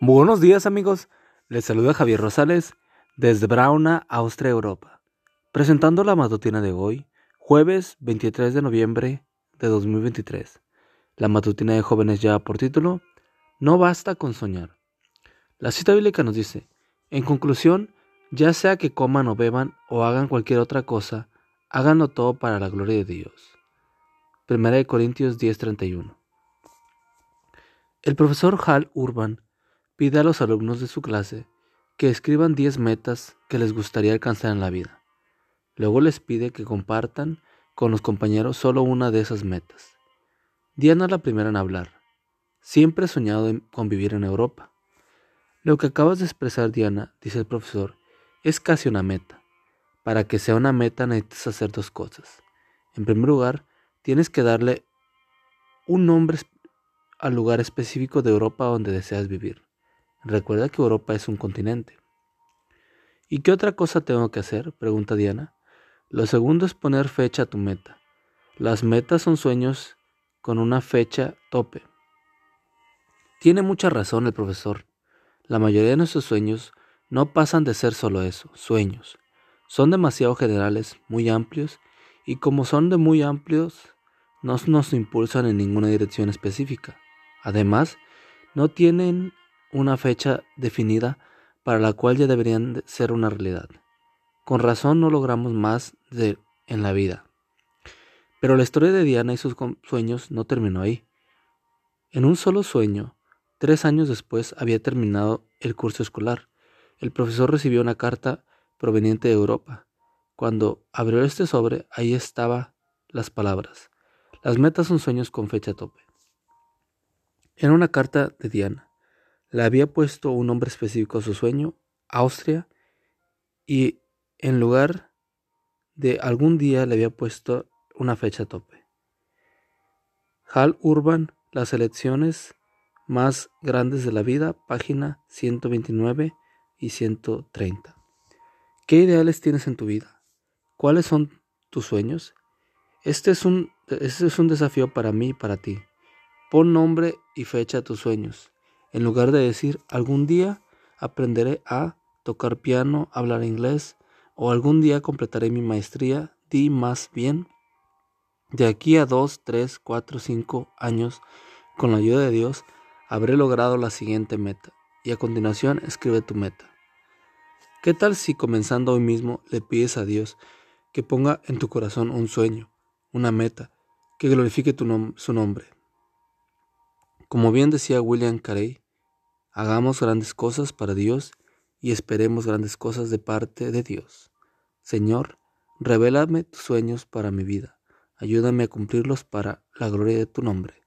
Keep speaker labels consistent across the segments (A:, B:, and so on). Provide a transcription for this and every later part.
A: Buenos días amigos, les saluda Javier Rosales desde Brauna, Austria, Europa, presentando la matutina de hoy, jueves 23 de noviembre de 2023. La matutina de jóvenes ya por título, No basta con soñar. La cita bíblica nos dice, en conclusión, ya sea que coman o beban o hagan cualquier otra cosa, háganlo todo para la gloria de Dios. 1 Corintios 10:31 El profesor Hal Urban pide a los alumnos de su clase que escriban 10 metas que les gustaría alcanzar en la vida. Luego les pide que compartan con los compañeros solo una de esas metas. Diana es la primera en hablar. Siempre he soñado con vivir en Europa. Lo que acabas de expresar, Diana, dice el profesor, es casi una meta. Para que sea una meta necesitas hacer dos cosas. En primer lugar, tienes que darle un nombre al lugar específico de Europa donde deseas vivir. Recuerda que Europa es un continente. ¿Y qué otra cosa tengo que hacer? pregunta Diana. Lo segundo es poner fecha a tu meta. Las metas son sueños con una fecha tope. Tiene mucha razón el profesor. La mayoría de nuestros sueños no pasan de ser solo eso, sueños. Son demasiado generales, muy amplios, y como son de muy amplios, no nos impulsan en ninguna dirección específica. Además, no tienen una fecha definida para la cual ya deberían ser una realidad. Con razón no logramos más de, en la vida. Pero la historia de Diana y sus sueños no terminó ahí. En un solo sueño, tres años después había terminado el curso escolar. El profesor recibió una carta proveniente de Europa. Cuando abrió este sobre, ahí estaban las palabras. Las metas son sueños con fecha tope. Era una carta de Diana. Le había puesto un nombre específico a su sueño, Austria, y en lugar de algún día le había puesto una fecha tope. Hal Urban, las elecciones más grandes de la vida, página 129 y 130. ¿Qué ideales tienes en tu vida? ¿Cuáles son tus sueños? Este es un, este es un desafío para mí y para ti. Pon nombre y fecha a tus sueños. En lugar de decir algún día aprenderé a tocar piano, hablar inglés o algún día completaré mi maestría, di más bien de aquí a dos, tres, cuatro, cinco años, con la ayuda de Dios, habré logrado la siguiente meta. Y a continuación escribe tu meta. ¿Qué tal si comenzando hoy mismo le pides a Dios que ponga en tu corazón un sueño, una meta, que glorifique su nombre? Como bien decía William Carey, Hagamos grandes cosas para Dios y esperemos grandes cosas de parte de Dios. Señor, revélame tus sueños para mi vida. Ayúdame a cumplirlos para la gloria de tu nombre.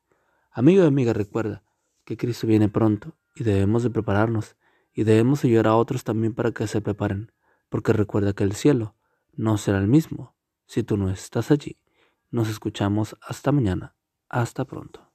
A: Amigo y amiga, recuerda que Cristo viene pronto y debemos de prepararnos y debemos ayudar a otros también para que se preparen, porque recuerda que el cielo no será el mismo si tú no estás allí. Nos escuchamos hasta mañana. Hasta pronto.